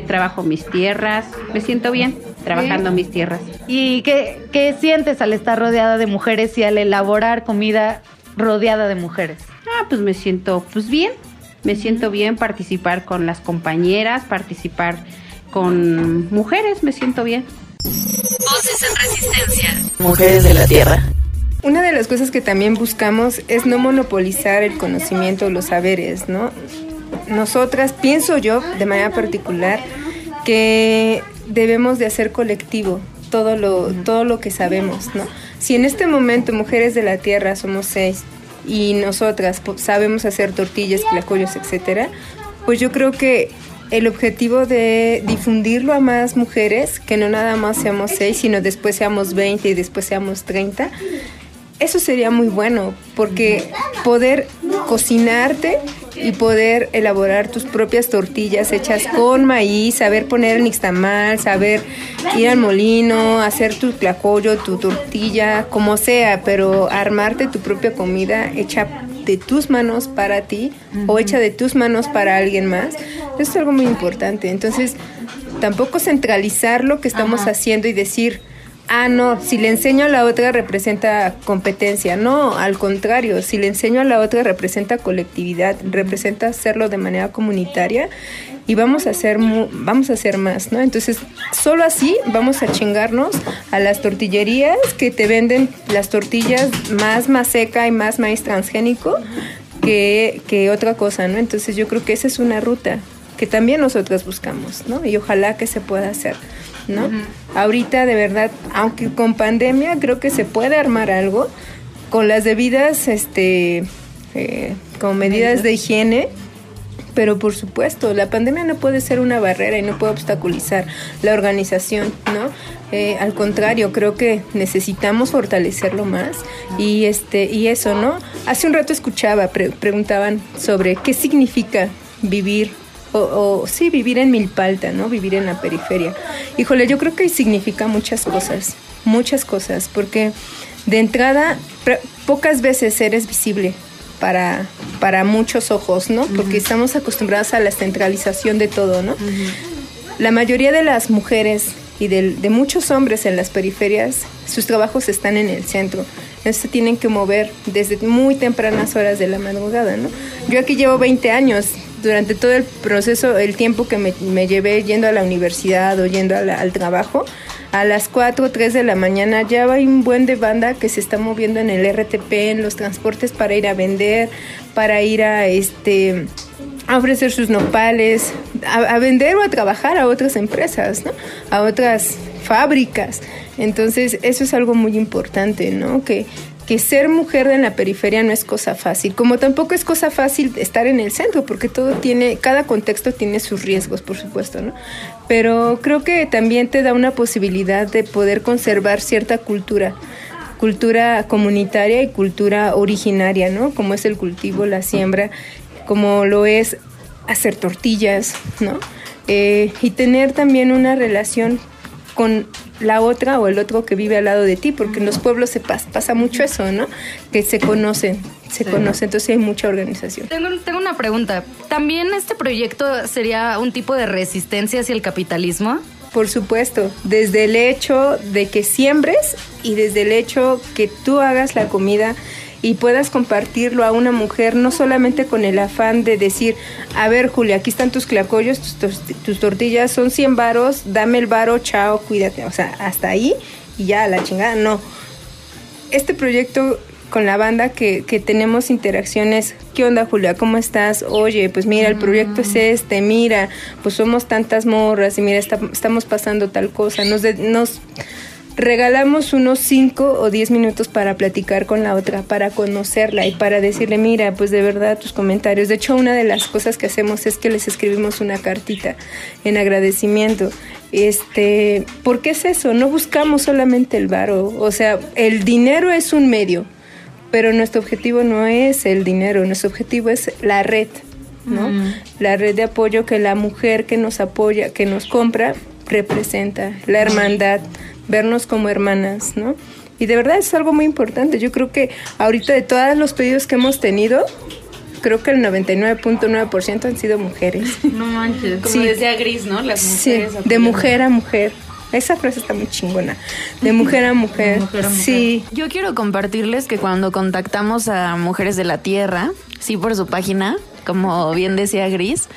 trabajo mis tierras, me siento bien trabajando mis tierras. ¿Y qué, qué sientes al estar rodeada de mujeres y al elaborar comida rodeada de mujeres? Ah, pues me siento pues bien, me siento bien participar con las compañeras, participar con mujeres, me siento bien. Voces en resistencia. Mujeres de la Tierra. Una de las cosas que también buscamos es no monopolizar el conocimiento o los saberes, ¿no? Nosotras, pienso yo, de manera particular, que debemos de hacer colectivo todo lo, todo lo que sabemos, ¿no? Si en este momento Mujeres de la Tierra somos seis y nosotras sabemos hacer tortillas, tlacoyos, etcétera, pues yo creo que el objetivo de difundirlo a más mujeres, que no nada más seamos seis, sino después seamos 20 y después seamos 30, eso sería muy bueno, porque poder cocinarte y poder elaborar tus propias tortillas hechas con maíz, saber poner el nixtamal, saber ir al molino, hacer tu tlacoyo, tu tortilla, como sea, pero armarte tu propia comida hecha de tus manos para ti o hecha de tus manos para alguien más, eso es algo muy importante. Entonces, tampoco centralizar lo que estamos haciendo y decir, ah, no, si le enseño a la otra representa competencia. No, al contrario, si le enseño a la otra representa colectividad, representa hacerlo de manera comunitaria y vamos a hacer vamos a hacer más, ¿no? Entonces, solo así vamos a chingarnos a las tortillerías que te venden las tortillas más más seca y más maíz transgénico que, que otra cosa, ¿no? Entonces, yo creo que esa es una ruta que también nosotras buscamos, ¿no? Y ojalá que se pueda hacer, ¿no? Ahorita de verdad, aunque con pandemia creo que se puede armar algo con las debidas, este, eh, con medidas de higiene, pero por supuesto, la pandemia no puede ser una barrera y no puede obstaculizar la organización, ¿no? Eh, al contrario, creo que necesitamos fortalecerlo más y este y eso, ¿no? Hace un rato escuchaba, pre- preguntaban sobre qué significa vivir o, o sí vivir en Milpalta, ¿no? Vivir en la periferia. Híjole, yo creo que significa muchas cosas, muchas cosas, porque de entrada pocas veces eres visible para, para muchos ojos, ¿no? Porque estamos acostumbrados a la centralización de todo, ¿no? La mayoría de las mujeres y de, muchos hombres en las periferias, sus trabajos están en el centro. Entonces se tienen que mover desde muy tempranas horas de la madrugada, ¿no? Yo aquí llevo 20 años. Durante todo el proceso, el tiempo que me, me llevé yendo a la universidad o yendo al trabajo, a las 4 o 3 de la mañana ya hay un buen de banda que se está moviendo en el RTP, en los transportes para ir a vender, para ir a este a ofrecer sus nopales, a, a vender o a trabajar a otras empresas, ¿no? A otras fábricas. Entonces, eso es algo muy importante, ¿no? Que, que ser mujer en la periferia no es cosa fácil, como tampoco es cosa fácil estar en el centro, porque todo tiene, cada contexto tiene sus riesgos, por supuesto, ¿no? Pero creo que también te da una posibilidad de poder conservar cierta cultura, cultura comunitaria y cultura originaria, ¿no? Como es el cultivo, la siembra, como lo es hacer tortillas, ¿no? Eh, y tener también una relación con la otra o el otro que vive al lado de ti, porque en los pueblos se pas- pasa mucho eso, ¿no? Que se conocen, se Sí. conocen, entonces hay mucha organización. Tengo, tengo una pregunta. ¿También este proyecto sería un tipo de resistencia hacia el capitalismo? Por supuesto, desde el hecho de que siembres y desde el hecho que tú hagas la comida y puedas compartirlo a una mujer, no solamente con el afán de decir, a ver Julia, aquí están tus clacollos, tus, tus tortillas, son 100 varos, dame el varo, chao, cuídate. O sea, hasta ahí y ya, la chingada, no. Este proyecto con la banda que, que tenemos interacciones, ¿qué onda Julia? ¿Cómo estás? Oye, pues mira, el proyecto es este, mira, pues somos tantas morras y mira, está- estamos pasando tal cosa. Nos, de- nos regalamos unos 5 o 10 minutos para platicar con la otra, para conocerla y para decirle, mira, pues de verdad tus comentarios. De hecho, una de las cosas que hacemos es que les escribimos una cartita en agradecimiento. Este, ¿por qué es eso? No buscamos solamente el varo, o sea, el dinero es un medio, pero nuestro objetivo no es el dinero, nuestro objetivo es la red, ¿no? Mm. La red de apoyo que la mujer que nos apoya, que nos compra, representa, la hermandad, vernos como hermanas, ¿no? Y de verdad es algo muy importante. Yo creo que ahorita de todos los pedidos que hemos tenido, creo que el 99.9% han sido mujeres. No manches. Como Sí. decía Gris, ¿no? Las Sí, mujeres. de apoyando. mujer a mujer. Esa frase está muy chingona. De mujer a mujer. Sí. Yo quiero compartirles que cuando contactamos a Mujeres de la Tierra, sí por su página, como bien decía Gris,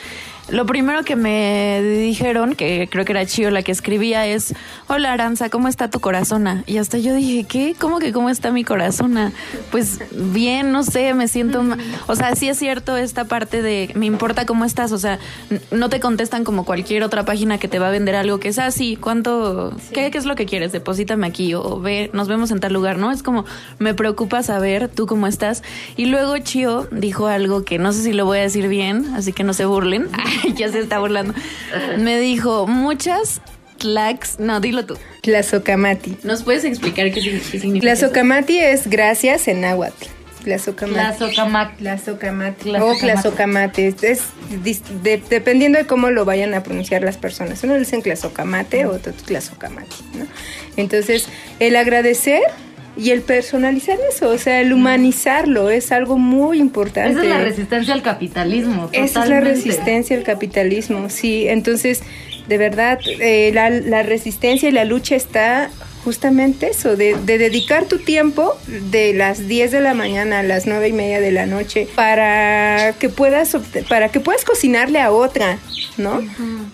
lo primero que me dijeron, que creo que era Chio la que escribía, es, hola Aranza, ¿cómo está tu corazona? Y hasta yo dije, ¿qué? ¿Cómo que cómo está mi corazona? Pues bien, no sé, me siento... ma- O sea, sí es cierto esta parte de, me importa cómo estás, o sea, no te contestan como cualquier otra página que te va a vender algo que es así, ¿cuánto? ¿qué, ¿Qué es lo que quieres? Deposítame aquí o, o ve, nos vemos en tal lugar, ¿no? Es como, me preocupa saber tú cómo estás. Y luego Chio dijo algo que no sé si lo voy a decir bien, así que no se burlen. Ya se está burlando. Me dijo, muchas tlax, no, dilo tú. Tlazocamati. ¿Nos puedes explicar qué, sig- qué significa? Tlazocamati es gracias en náhuatl. Tlazocamati. Tlazocamac. Tlazocamati. O tlazocamate. Es, es dis- de- dependiendo de cómo lo vayan a pronunciar las personas. Uno le dicen tlazocamate, otro tlazocamati. ¿no? Entonces, el agradecer y el personalizar eso, o sea, el humanizarlo es algo muy importante. Esa es la resistencia al capitalismo. Esa es la totalmente. resistencia al capitalismo, sí. Entonces, de verdad, eh, la, la resistencia y la lucha está justamente eso, de, de dedicar tu tiempo de las 10 de la mañana a las 9 y media de la noche para que puedas, para que puedas cocinarle a otra, ¿no?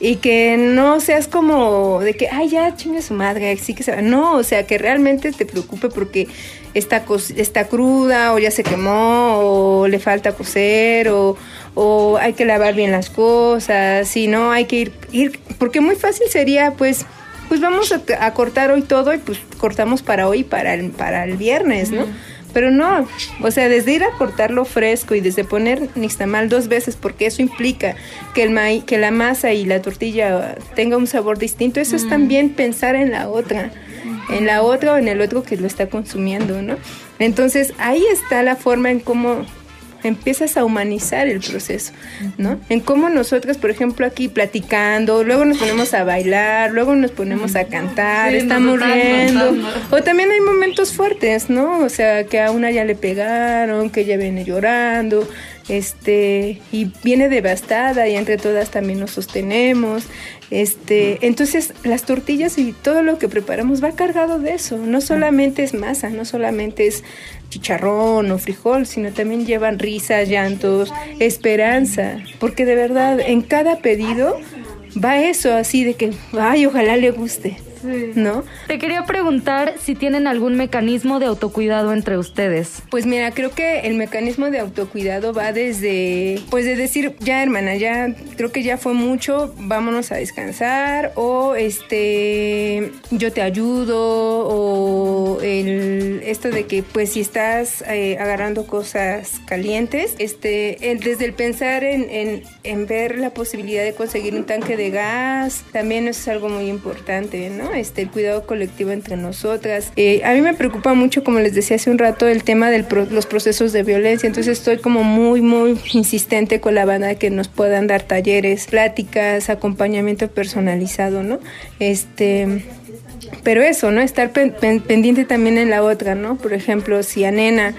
Y que no seas como de que, ay, ya chingue su madre, sí que se va. No, o sea, que realmente te preocupe porque está, está cruda o ya se quemó o le falta cocer o, o hay que lavar bien las cosas y no hay que ir, ir porque muy fácil sería pues pues vamos a, a cortar hoy todo y pues cortamos para hoy para el, para el viernes, ¿no? Pero no, o sea, desde ir a cortarlo fresco y desde poner nixtamal dos veces, porque eso implica que el maíz, que la masa y la tortilla tenga un sabor distinto, eso es también pensar en la otra, en la otra o en el otro que lo está consumiendo, ¿no? Entonces ahí está la forma en cómo empiezas a humanizar el proceso, ¿no? En cómo nosotros, por ejemplo, aquí platicando, luego nos ponemos a bailar, luego nos ponemos a cantar, Sí, estamos riendo. O también hay momentos fuertes, ¿no? O sea, que a una ya le pegaron, que ella viene llorando, este, y viene devastada y entre todas también nos sostenemos. Este, entonces las tortillas y todo lo que preparamos va cargado de eso. No solamente es masa, no solamente es chicharrón o frijol, sino también llevan risas, llantos, esperanza, porque de verdad en cada pedido va eso así de que, ay, ojalá le guste, ¿no? Te quería preguntar si tienen algún mecanismo de autocuidado entre ustedes. Pues mira, creo que el mecanismo de autocuidado va desde, pues de decir, ya hermana, ya creo que ya fue mucho, vámonos a descansar, o este, yo te ayudo, o el, esto de que pues si estás eh, agarrando cosas calientes, este, el- desde el pensar en, en, en ver la posibilidad de conseguir un tanque de gas, también eso es algo muy importante, ¿no? Este, el cuidado colectivo entre nosotras. Eh, a mí me preocupa mucho, como les decía hace un rato, el tema de los procesos de violencia, entonces estoy como muy, muy insistente con la banda que nos puedan dar talleres, pláticas, acompañamiento personalizado, ¿no? Este... Pero eso, ¿no? Estar pen- pen- pendiente también en la otra, ¿no? Por ejemplo, si a Nena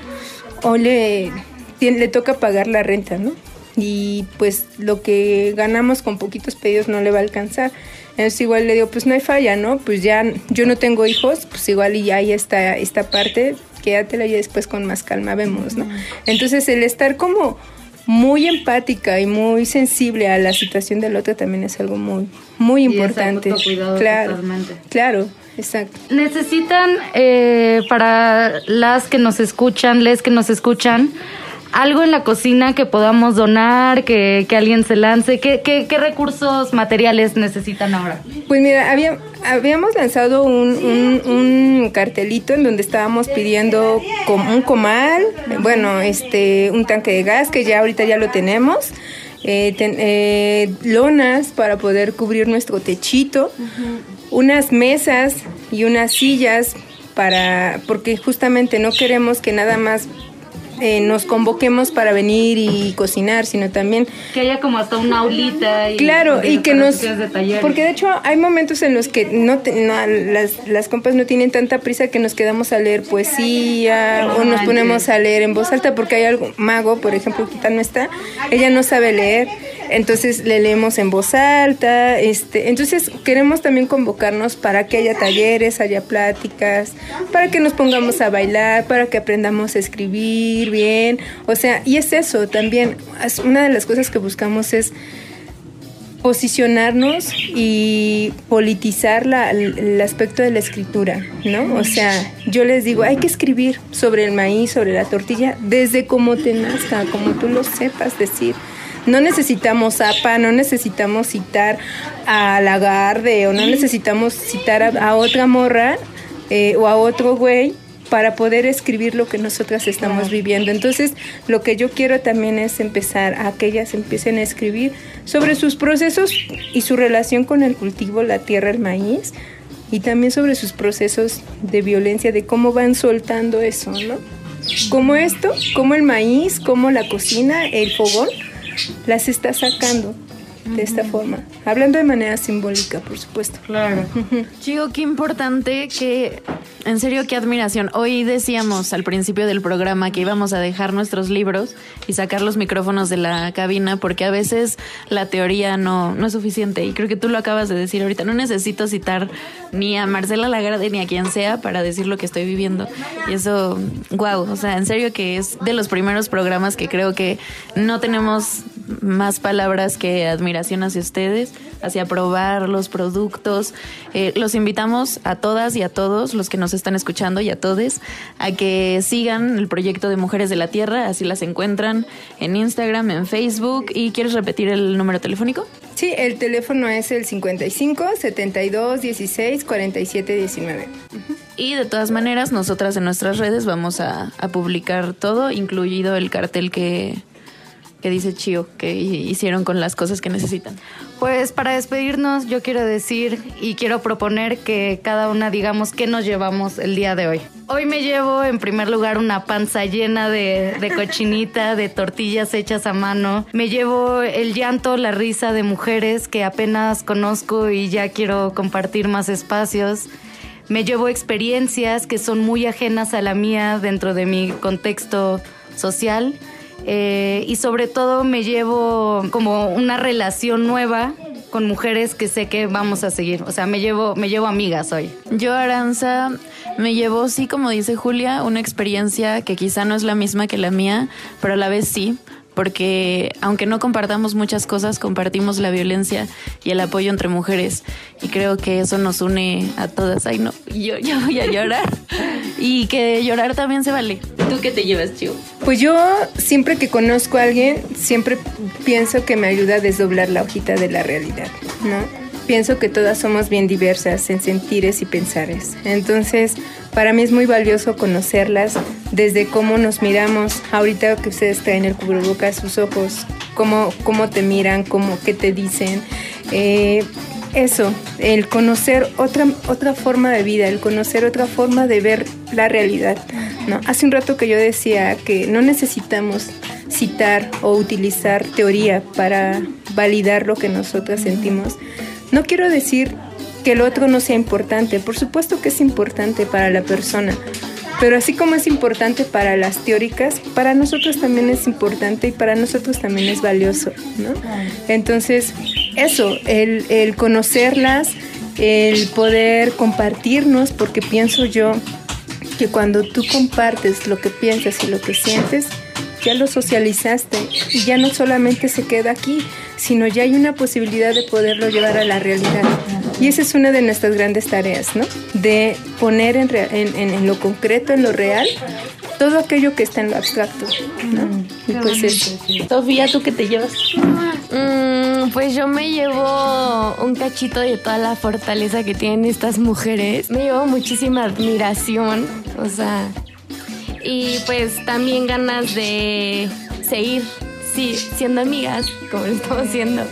o le, le toca pagar la renta, ¿no? Y pues lo que ganamos con poquitos pedidos no le va a alcanzar. Entonces igual le digo, pues no hay falla, ¿no? Pues ya yo no tengo hijos, pues igual y ya hay esta, esta parte, quédatela y después con más calma vemos, ¿no? Entonces el estar como muy empática y muy sensible a la situación del otro también es algo muy, muy Y es importante. autocuidado Claro, totalmente. claro, exacto. ¿Necesitan eh, para las que nos escuchan, les que nos escuchan, algo en la cocina que podamos donar, que, que alguien se lance? ¿Qué, qué, recursos materiales necesitan ahora? Pues mira, había, habíamos lanzado un, un- cartelito en donde estábamos pidiendo un comal, bueno, este, un tanque de gas que ya ahorita ya lo tenemos, eh, eh, lonas para poder cubrir nuestro techito, unas mesas y unas sillas para, porque justamente no queremos que nada más eh, nos convoquemos para venir y cocinar, sino también Que haya como hasta una aulita. Y Claro, y que nos... de. Porque de hecho hay momentos en los que no, te- no- las, las compas no tienen tanta prisa que nos quedamos a leer poesía o nos ponemos a leer en voz alta porque hay algo, Mago, por ejemplo, Quita no está, ella no sabe leer, entonces le leemos en voz alta, este, entonces queremos también convocarnos para que haya talleres, haya pláticas, para que nos pongamos a bailar, para que aprendamos a escribir bien, o sea, y es eso también, una de las cosas que buscamos es posicionarnos y politizar la- el aspecto de la escritura, ¿no? O sea, yo les digo, hay que escribir sobre el maíz, sobre la tortilla, desde como te nazca, como tú lo sepas decir. No necesitamos APA, no necesitamos citar a Lagarde o no necesitamos citar a, a otra morra eh, o a otro güey para poder escribir lo que nosotras estamos viviendo. Entonces, lo que yo quiero también es empezar a que ellas empiecen a escribir sobre sus procesos y su relación con el cultivo, la tierra, el maíz, y también sobre sus procesos de violencia, de cómo van soltando eso, ¿no? Como esto, como el maíz, como la cocina, el fogón, las está sacando de esta forma. Hablando de manera simbólica, por supuesto. Claro. Chico, qué importante que, en serio, qué admiración. Hoy decíamos al principio del programa que íbamos a dejar nuestros libros y sacar los micrófonos de la cabina porque a veces la teoría no, no es suficiente. Y creo que tú lo acabas de decir ahorita. No necesito citar ni a Marcela Lagarde ni a quien sea para decir lo que estoy viviendo. Y eso, wow, o sea, en serio que es de los primeros programas que creo que no tenemos más palabras que admiración hacia ustedes, hacia probar los productos. Eh, los invitamos a todas y a todos los que nos están escuchando y a todos a que sigan el proyecto de Mujeres de la Tierra, así las encuentran en Instagram, en Facebook. ¿Y quieres repetir el número telefónico? Sí, el teléfono es el 55 72 16 47 19. Y de todas maneras, nosotras en nuestras redes vamos a, a publicar todo, incluido el cartel que, que dice Chio, que hi- hicieron con las cosas que necesitan. Pues para despedirnos yo quiero decir y quiero proponer que cada una digamos qué nos llevamos el día de hoy. Hoy me llevo en primer lugar una panza llena de, de cochinita, de tortillas hechas a mano. Me llevo el llanto, la risa de mujeres que apenas conozco y ya quiero compartir más espacios. Me llevo experiencias que son muy ajenas a la mía dentro de mi contexto social. Eh, y sobre todo me llevo como una relación nueva con mujeres que sé que vamos a seguir. O sea, me llevo, me llevo amigas hoy. Yo, Aranza, me llevó, sí, como dice Julia, una experiencia que quizá no es la misma que la mía, pero a la vez sí, porque aunque no compartamos muchas cosas, compartimos la violencia y el apoyo entre mujeres. Y creo que eso nos une a todas. Ay, no, yo, yo voy a llorar. Y que llorar también se vale. ¿Tú qué te llevas, Chivo? Pues yo siempre que conozco a alguien, siempre pienso que me ayuda a desdoblar la hojita de la realidad, ¿no? Pienso que todas somos bien diversas en sentires y pensares. Entonces, para mí es muy valioso conocerlas desde cómo nos miramos. Ahorita que ustedes traen el cubrebocas, sus ojos, cómo, cómo te miran, cómo, qué te dicen. Eh, eso, el conocer otra, otra forma de vida, el conocer otra forma de ver la realidad. ¿no? Hace un rato que yo decía que no necesitamos citar o utilizar teoría para validar lo que nosotras sentimos. No quiero decir que el otro no sea importante, por supuesto que es importante para la persona, pero así como es importante para las teóricas, para nosotros también es importante y para nosotros también es valioso, ¿no? Entonces, eso, el, el conocerlas, el poder compartirnos, porque pienso yo que cuando tú compartes lo que piensas y lo que sientes, ya lo socializaste y ya no solamente se queda aquí, sino ya hay una posibilidad de poderlo llevar a la realidad. Y esa es una de nuestras grandes tareas, ¿no? De poner en, rea- en- en- en lo concreto, en lo real, todo aquello que está en lo abstracto, ¿no? Y pues eso. Sofía, ¿tú qué te llevas? Mm, pues yo me llevo un cachito de toda la fortaleza que tienen estas mujeres. Me llevo muchísima admiración, o sea, y pues también ganas de seguir sí, siendo amigas, como lo estamos haciendo.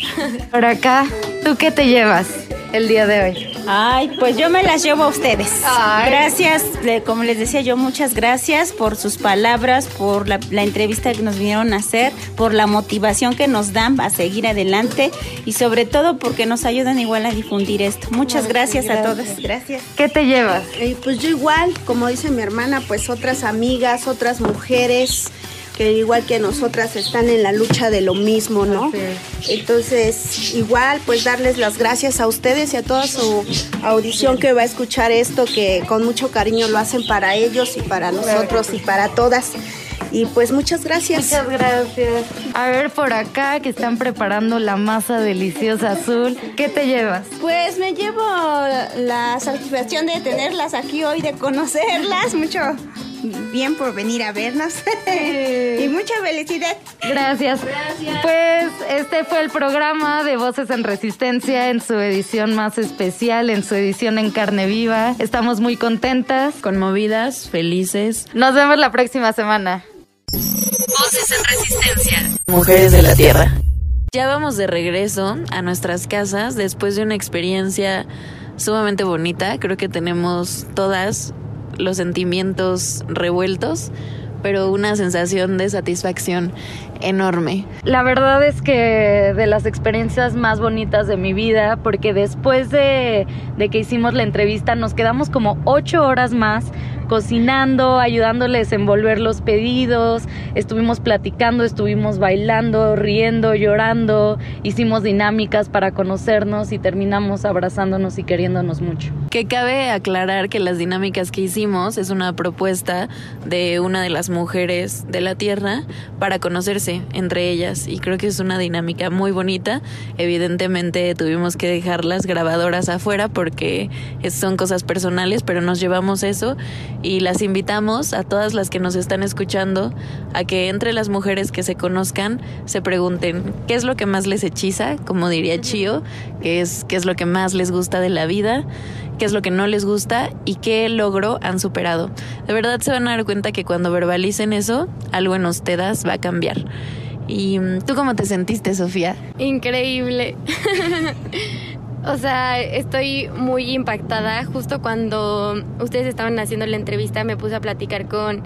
Por acá, ¿tú qué te llevas? el día de hoy? Ay, pues yo me las llevo a ustedes. Gracias, como les decía yo, muchas gracias por sus palabras, por la, la, entrevista que nos vinieron a hacer, por la motivación que nos dan a seguir adelante y sobre todo porque nos ayudan igual a difundir esto. Muchas gracias, a todas. Gracias. ¿Qué te llevas? Eh, pues yo igual, como dice mi hermana, pues otras amigas, otras mujeres que igual que nosotras están en la lucha de lo mismo, ¿no? Entonces, igual, pues darles las gracias a ustedes y a toda su audición que va a escuchar esto, que con mucho cariño lo hacen para ellos y para nosotros y para todas. Y pues muchas gracias. Muchas gracias. A ver por acá que están preparando la masa deliciosa azul. ¿Qué te llevas? Pues me llevo la satisfacción de tenerlas aquí hoy, de conocerlas. Mucho bien por venir a vernos. y mucha felicidad. Gracias. Gracias. Pues este fue el programa de Voces en Resistencia en su edición más especial, en su edición en carne viva. Estamos muy contentas, conmovidas, felices. Nos vemos la próxima semana. Voces en Resistencia. Mujeres de la Tierra. Ya vamos de regreso a nuestras casas después de una experiencia sumamente bonita. Creo que tenemos todas los sentimientos revueltos, pero una sensación de satisfacción enorme. La verdad es que de las experiencias más bonitas de mi vida, porque después de, de que hicimos la entrevista nos quedamos como ocho horas más cocinando, ayudándoles a envolver los pedidos, estuvimos platicando, estuvimos bailando, riendo, llorando, hicimos dinámicas para conocernos y terminamos abrazándonos y queriéndonos mucho. Que cabe aclarar que las dinámicas que hicimos es una propuesta de una de las mujeres de la Tierra para conocerse entre ellas y creo que es una dinámica muy bonita. Evidentemente tuvimos que dejar las grabadoras afuera porque son cosas personales, pero nos llevamos eso y las invitamos a todas las que nos están escuchando a que entre las mujeres que se conozcan se pregunten qué es lo que más les hechiza, como diría Chio, qué es, qué es lo que más les gusta de la vida, qué es lo que no les gusta y qué logro han superado. De verdad se van a dar cuenta que cuando verbalicen eso, algo en ustedes va a cambiar. ¿Y mm, tú cómo te sentiste, Sofía? Increíble. O sea, estoy muy impactada. Justo cuando ustedes estaban haciendo la entrevista me puse a platicar con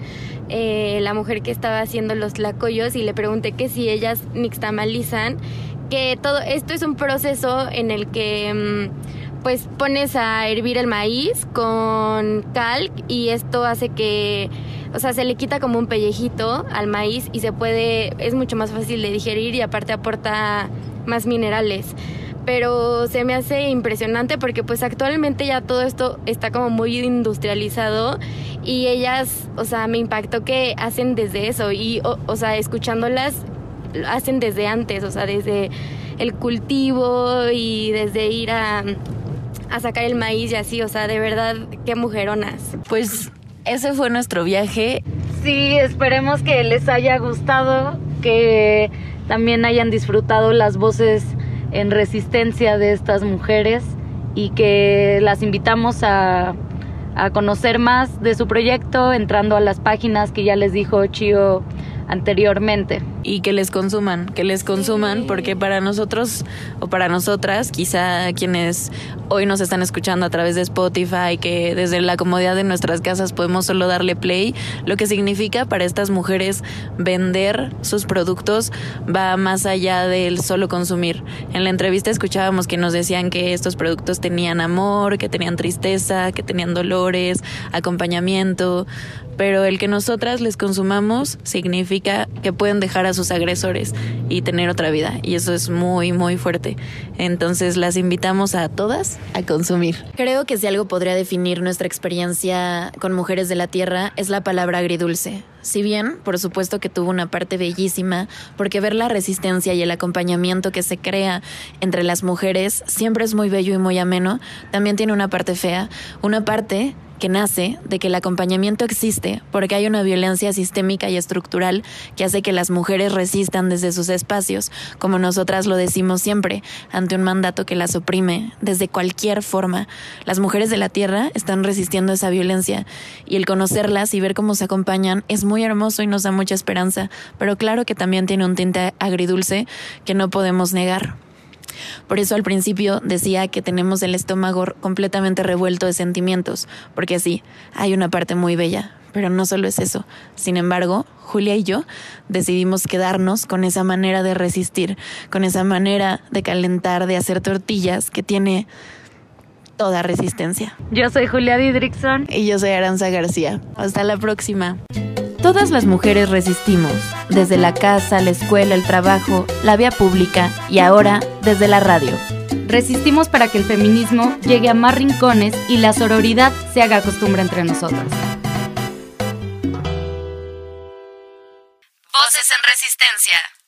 eh, la mujer que estaba haciendo los tlacoyos y le pregunté que si ellas nixtamalizan, que todo esto es un proceso en el que mm, pues pones a hervir el maíz con cal y esto hace que, o sea, se le quita como un pellejito al maíz y se puede, es mucho más fácil de digerir y aparte aporta más minerales pero se me hace impresionante porque pues actualmente ya todo esto está como muy industrializado y ellas, o sea, me impactó que hacen desde eso y, o, sea, escuchándolas, hacen desde antes, o sea, desde el cultivo y desde ir a, a sacar el maíz y así, o sea, de verdad, qué mujeronas. Pues ese fue nuestro viaje. Sí, esperemos que les haya gustado, que también hayan disfrutado las voces en resistencia de estas mujeres y que las invitamos a, a conocer más de su proyecto entrando a las páginas que ya les dijo Chio anteriormente. Y que les consuman, que les consuman, porque para nosotros o para nosotras, quizá quienes hoy nos están escuchando a través de Spotify, que desde la comodidad de nuestras casas podemos solo darle play, lo que significa para estas mujeres vender sus productos va más allá del solo consumir. En la entrevista escuchábamos que nos decían que estos productos tenían amor, que tenían tristeza, que tenían dolores, acompañamiento, pero el que nosotras les consumamos significa que pueden dejar a sus agresores y tener otra vida y eso es muy muy fuerte. Entonces las invitamos a todas a consumir. Creo que si algo podría definir nuestra experiencia con mujeres de la tierra es la palabra agridulce. Si bien, por supuesto que tuvo una parte bellísima, porque ver la resistencia y el acompañamiento que se crea entre las mujeres siempre es muy bello y muy ameno, también tiene una parte fea, una parte que nace de que el acompañamiento existe porque hay una violencia sistémica y estructural que hace que las mujeres resistan desde sus espacios, como nosotras lo decimos siempre, ante un mandato que las oprime desde cualquier forma. Las mujeres de la tierra están resistiendo esa violencia y el conocerlas y ver cómo se acompañan es muy hermoso y nos da mucha esperanza, pero claro que también tiene un tinte agridulce que no podemos negar. Por eso al principio decía que tenemos el estómago completamente revuelto de sentimientos, porque sí, hay una parte muy bella, pero no solo es eso. Sin embargo, Julia y yo decidimos quedarnos con esa manera de resistir, con esa manera de calentar, de hacer tortillas que tiene toda resistencia. Yo soy Julia Didrickson. Y yo soy Aranza García. Hasta la próxima. Todas las mujeres resistimos, desde la casa, la escuela, el trabajo, la vía pública y ahora desde la radio. Resistimos para que el feminismo llegue a más rincones y la sororidad se haga costumbre entre nosotras. Voces en Resistencia.